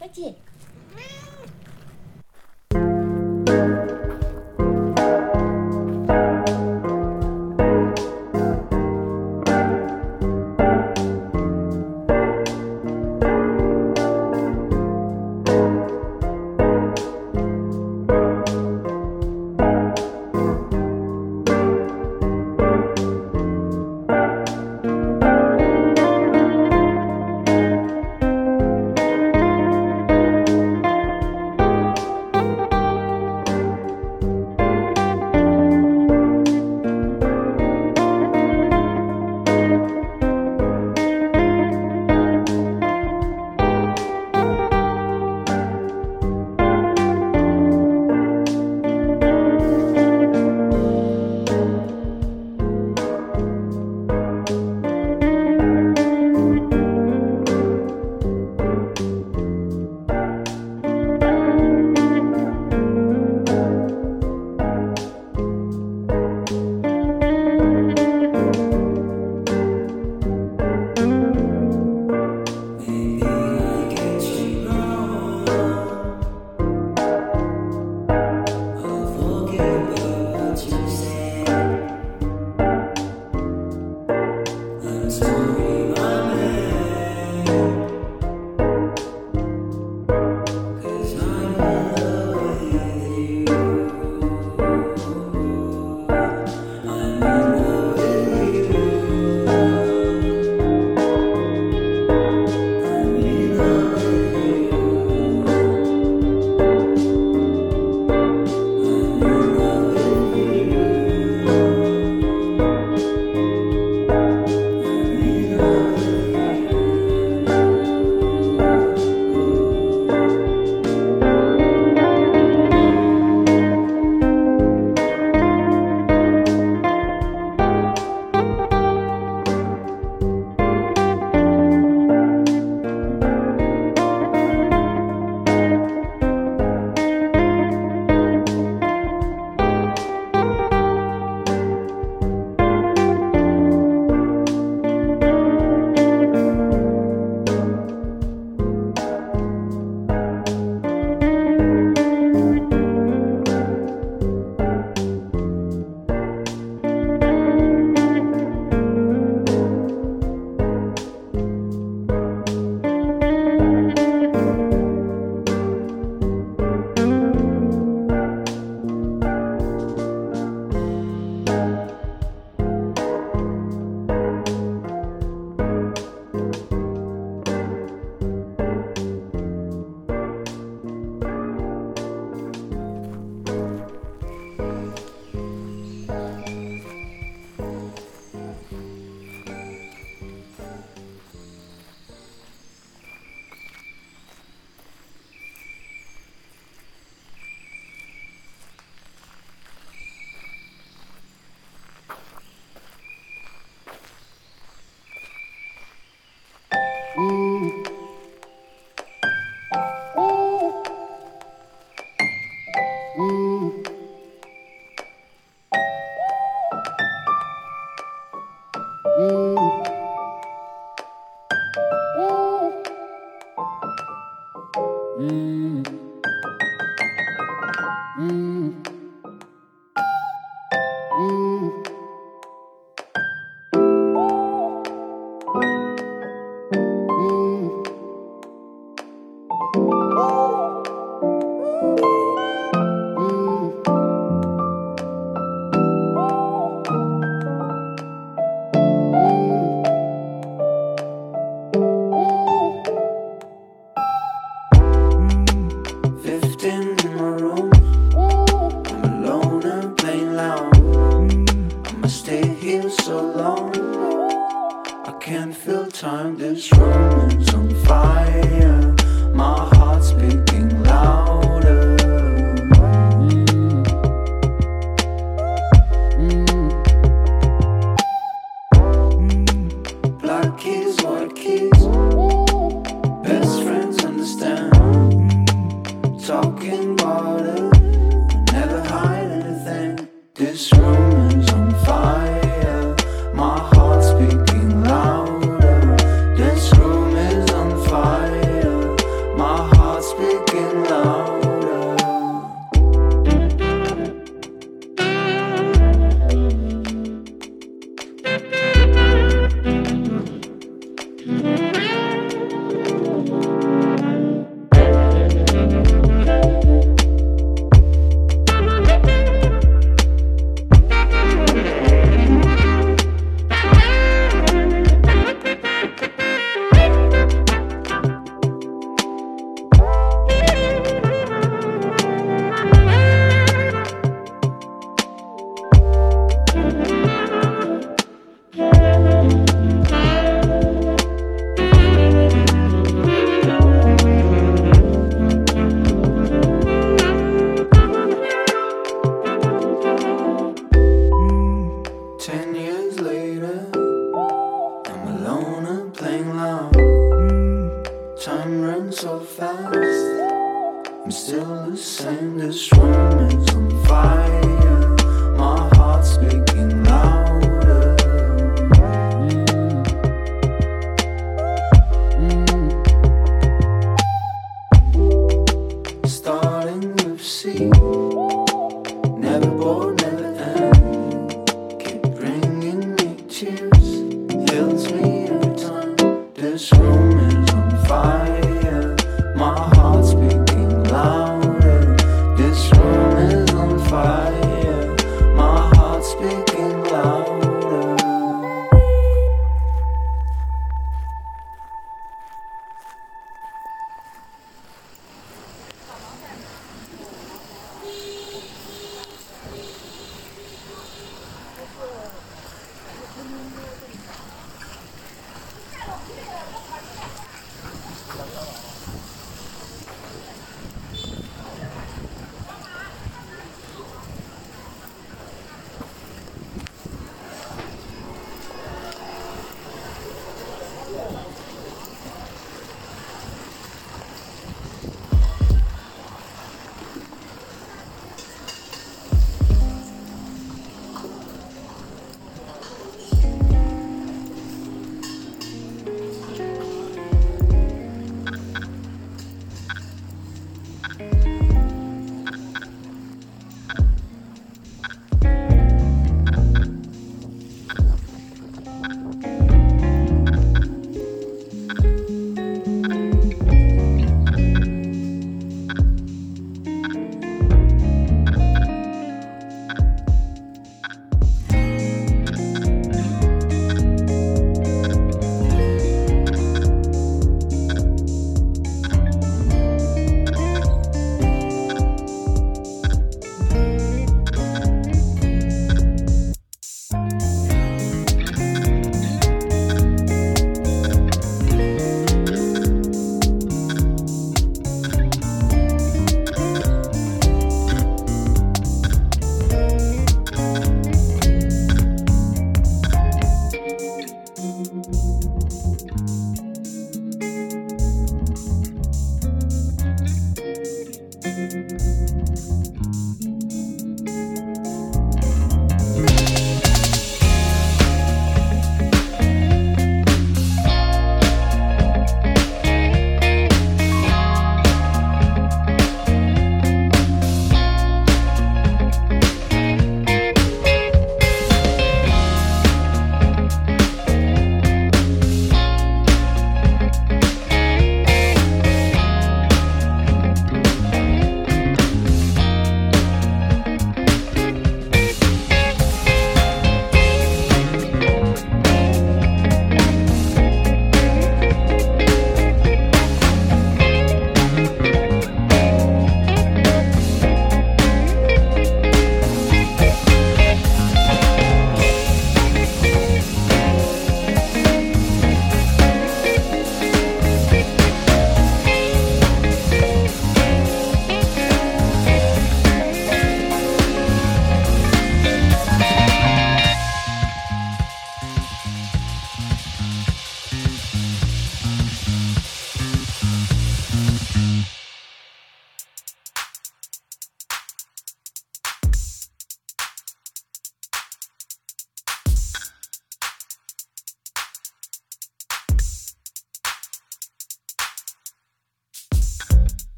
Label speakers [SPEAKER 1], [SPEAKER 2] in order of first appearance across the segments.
[SPEAKER 1] Котелька.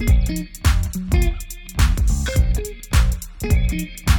[SPEAKER 1] thank you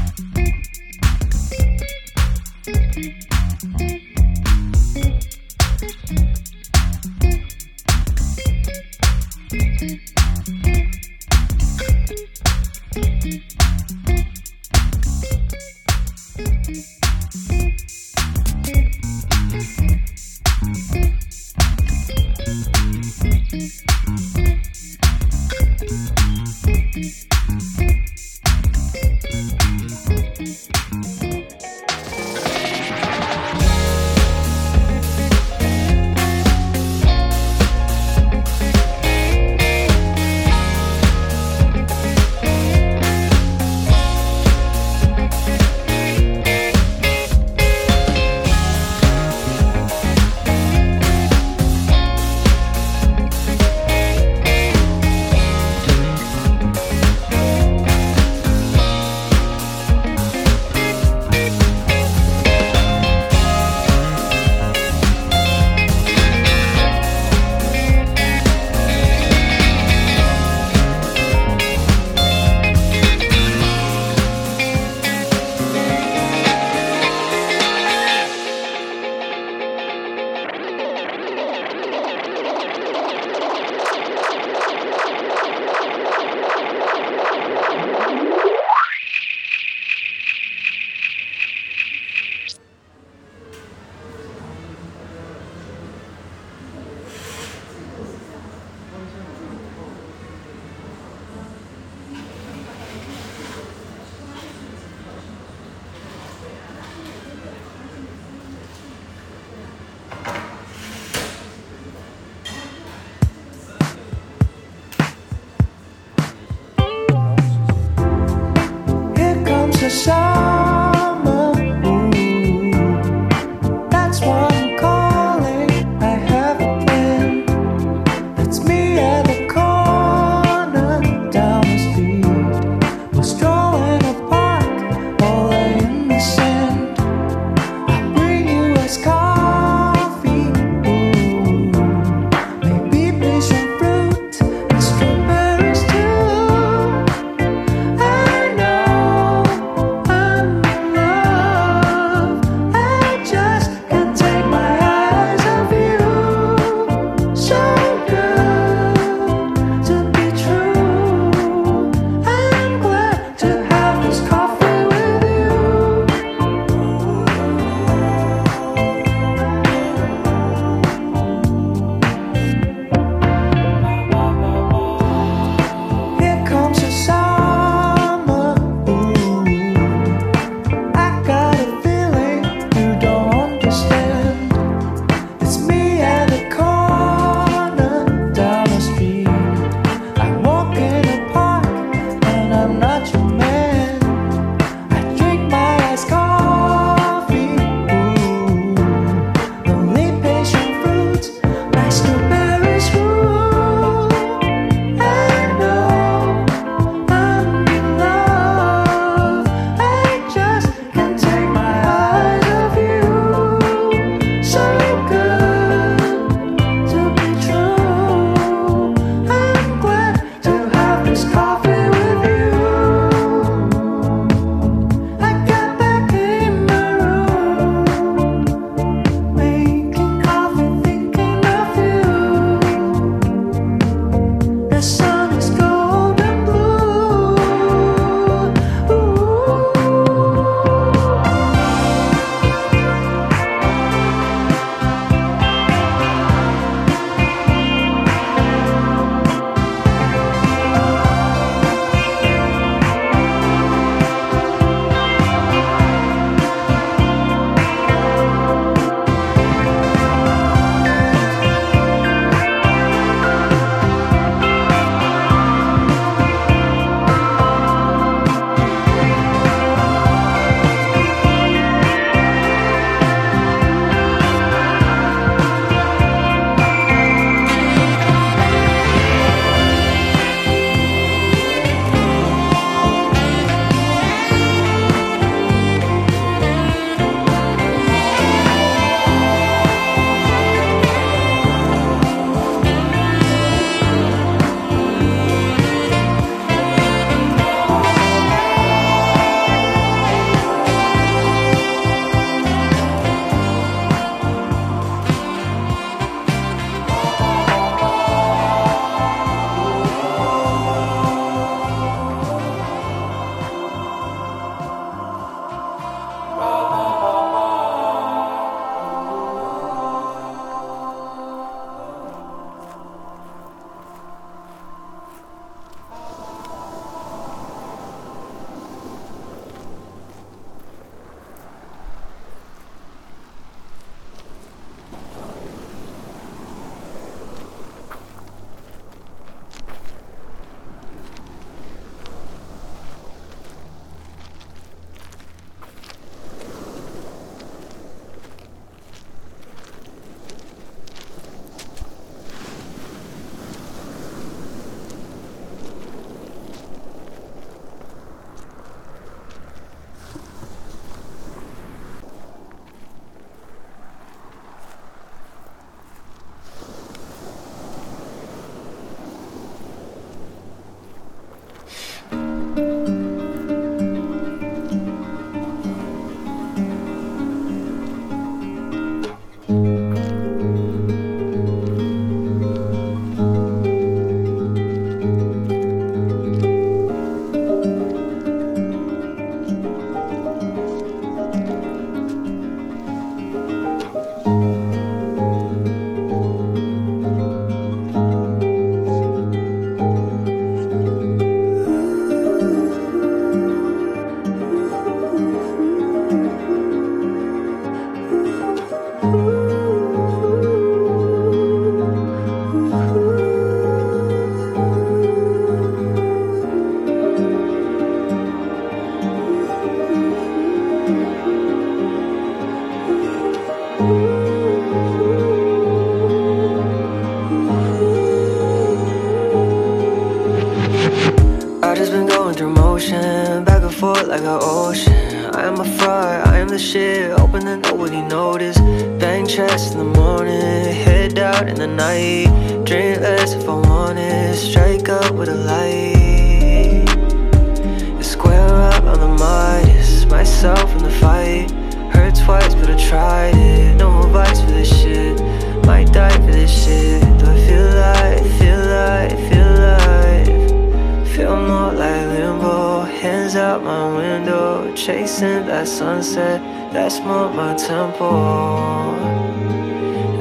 [SPEAKER 1] out my window, chasing that sunset. That's more my temple.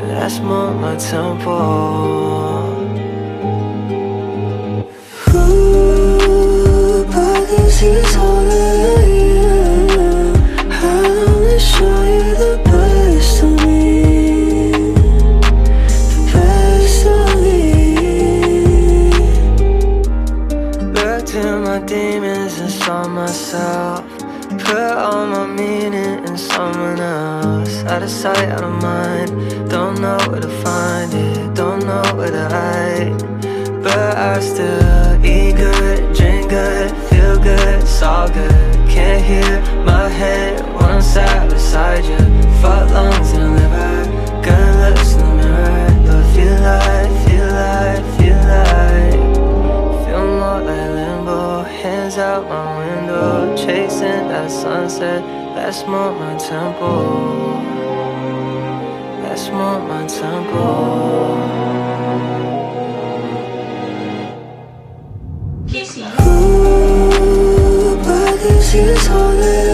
[SPEAKER 1] That's more my temple. Who believes he's holding? myself Put all my meaning in someone else. Out of sight, out of mind Don't know where to find it Don't know where to hide. But I still eat good, drink good Feel good, it's all good. Can't hear my head when I'm sat beside you. Fuck lungs and liver Good looks in the mirror. But feel like, feel like, feel like Feel more like limbo Hands out my road, chasing that sunset. That's more my tempo. That's more my tempo. Who this you
[SPEAKER 2] on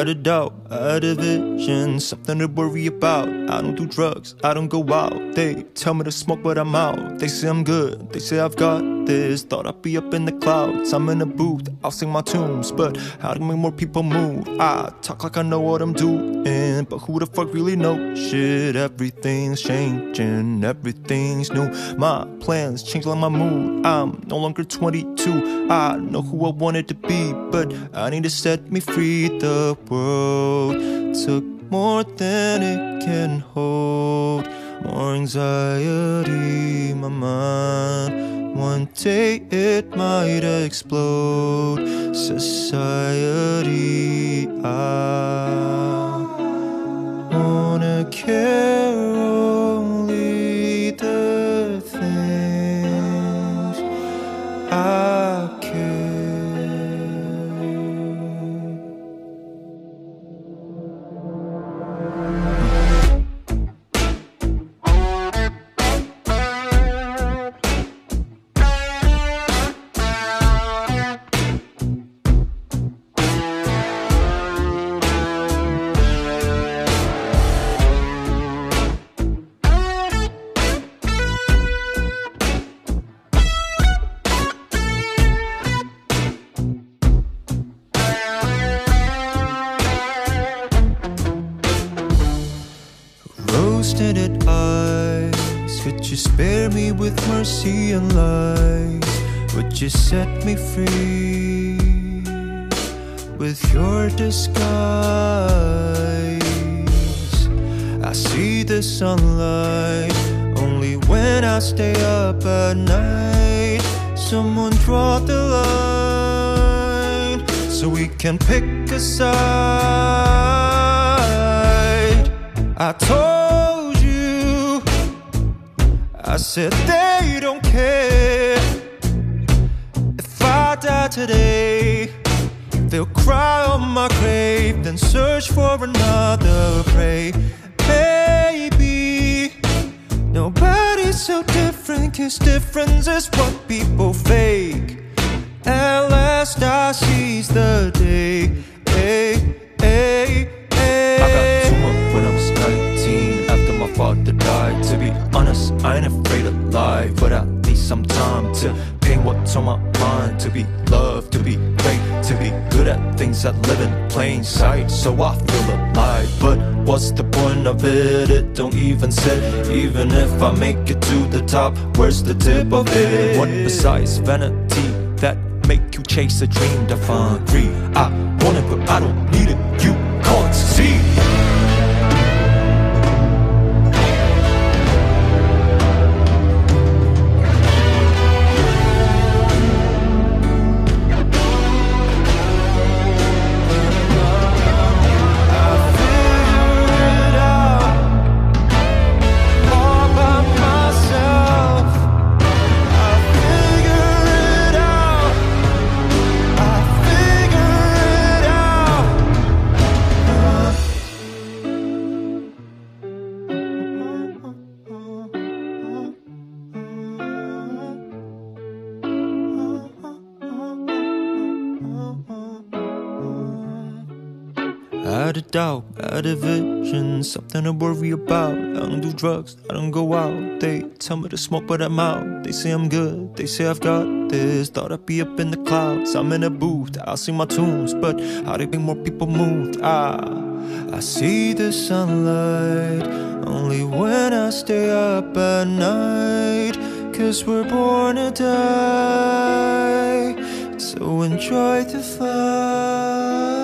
[SPEAKER 3] Out of doubt, out of vision, something to worry about. I don't do drugs, I don't go out. They tell me to smoke, but I'm out. They say I'm good, they say I've got this. Thought I'd be up in the clouds. I'm in a booth, I'll sing my tunes, but how to make more people move? I talk like I know what I'm doing, but who the fuck really knows? Shit, everything's changing, everything's new. My plans change like my mood. I'm no longer 22. I know who I wanted to be, but I need to set me free. The world took more than it can hold. More anxiety, my mind. One day it might explode. Society, I pick a side. I told you, I said they don't care. If I die today, they'll cry on my grave, then search for another prey. Maybe nobody's so different, cause difference is what people fake. At last I seize the day. I got too much when I was 19 after my father died. To be honest, I ain't afraid of life, but I need some time to paint what's on my mind. To be loved, to be great, to be good at things that live in plain sight. So I feel alive, but what's the point of it? It don't even sit. Even if I make it to the top, where's the tip of it? What besides vanity that make you chase a dream to find greed? I want it, but I don't need it. You doubt, out of vision, something to worry about. I don't do drugs, I don't go out. They tell me to smoke, but I'm out. They say I'm good, they say I've got this. Thought I'd be up in the clouds. I'm in a booth, I'll sing my tunes, but how to make more people moved? Ah, I see the sunlight only when I stay up at night. Cause we're born to die, so enjoy the fight.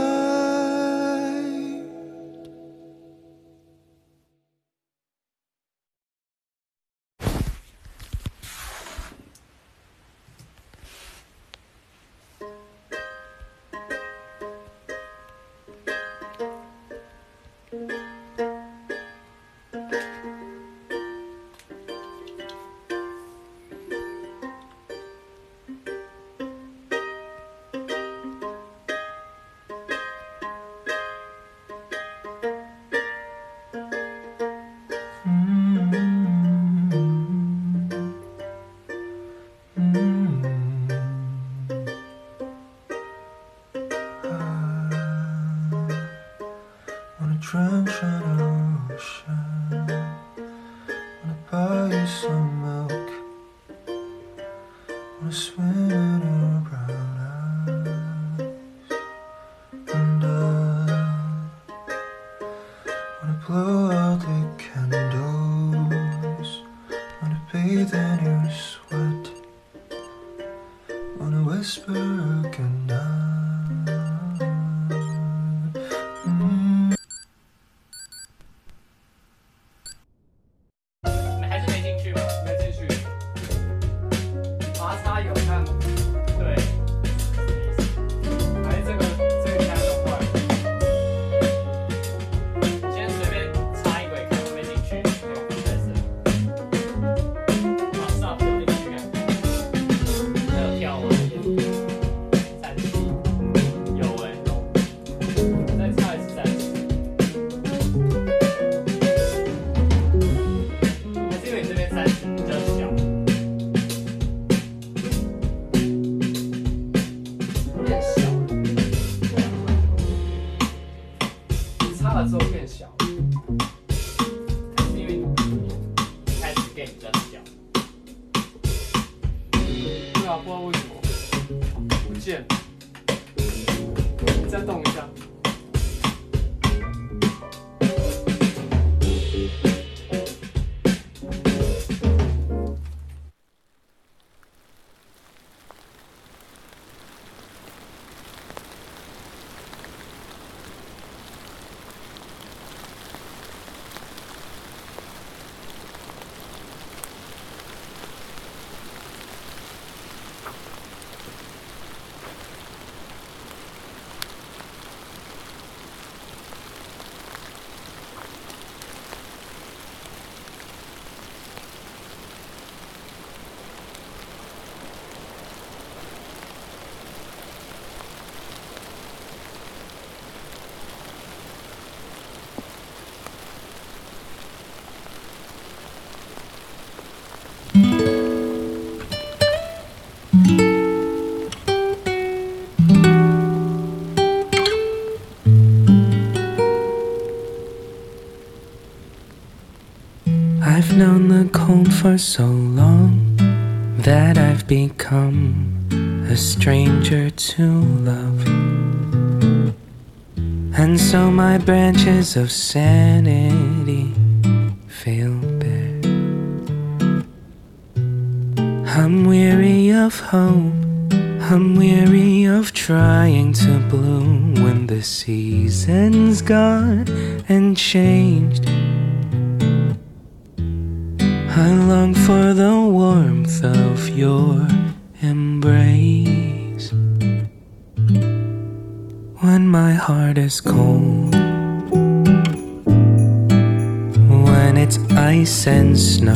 [SPEAKER 1] For so long that I've become a stranger to love. And so my branches of sanity feel bare. I'm weary of hope, I'm weary of trying to bloom when the season's gone and changed. Your embrace when my heart is cold, when it's ice and snow.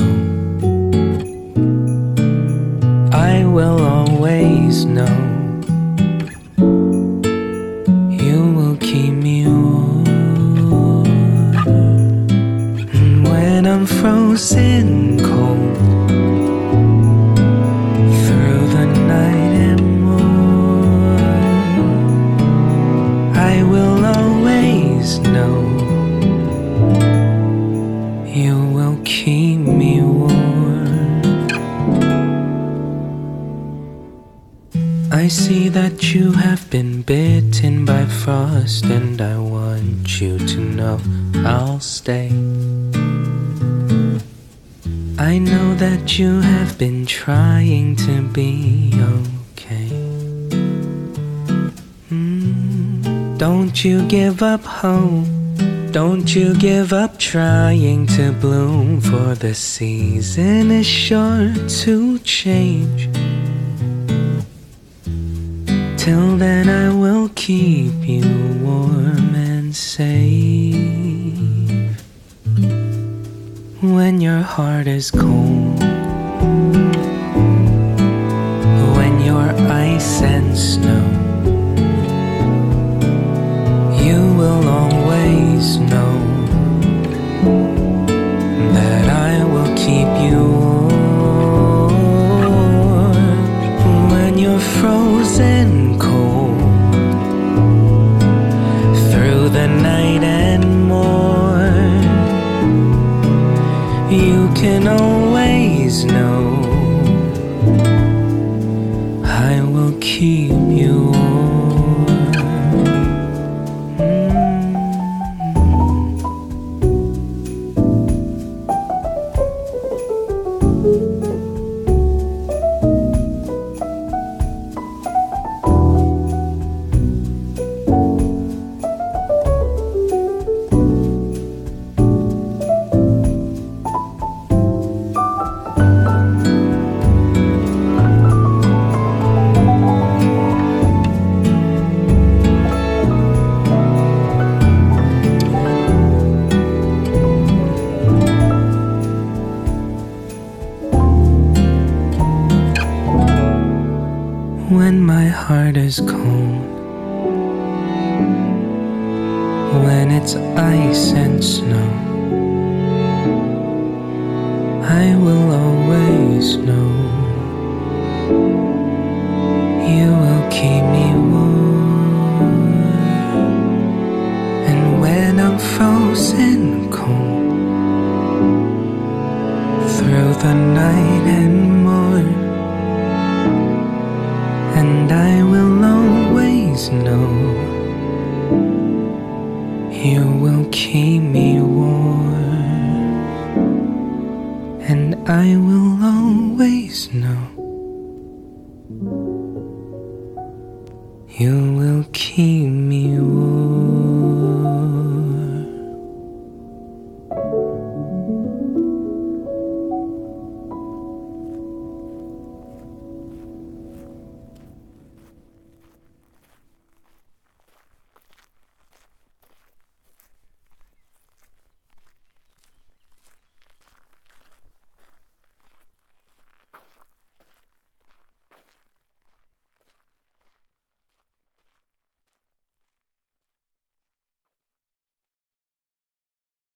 [SPEAKER 1] I will always know you will keep me warm And when I'm frozen. see stay. I know that you have been trying to be okay. Mm, don't you give up hope. Don't you give up trying to bloom, for the season is sure to change. Till then, I will keep you warm and safe. When your heart is cold, when you're ice and snow, ice and snow, I will always know you will keep me warm. And when I'm frozen cold through the night and morn. And I will always know you will keep me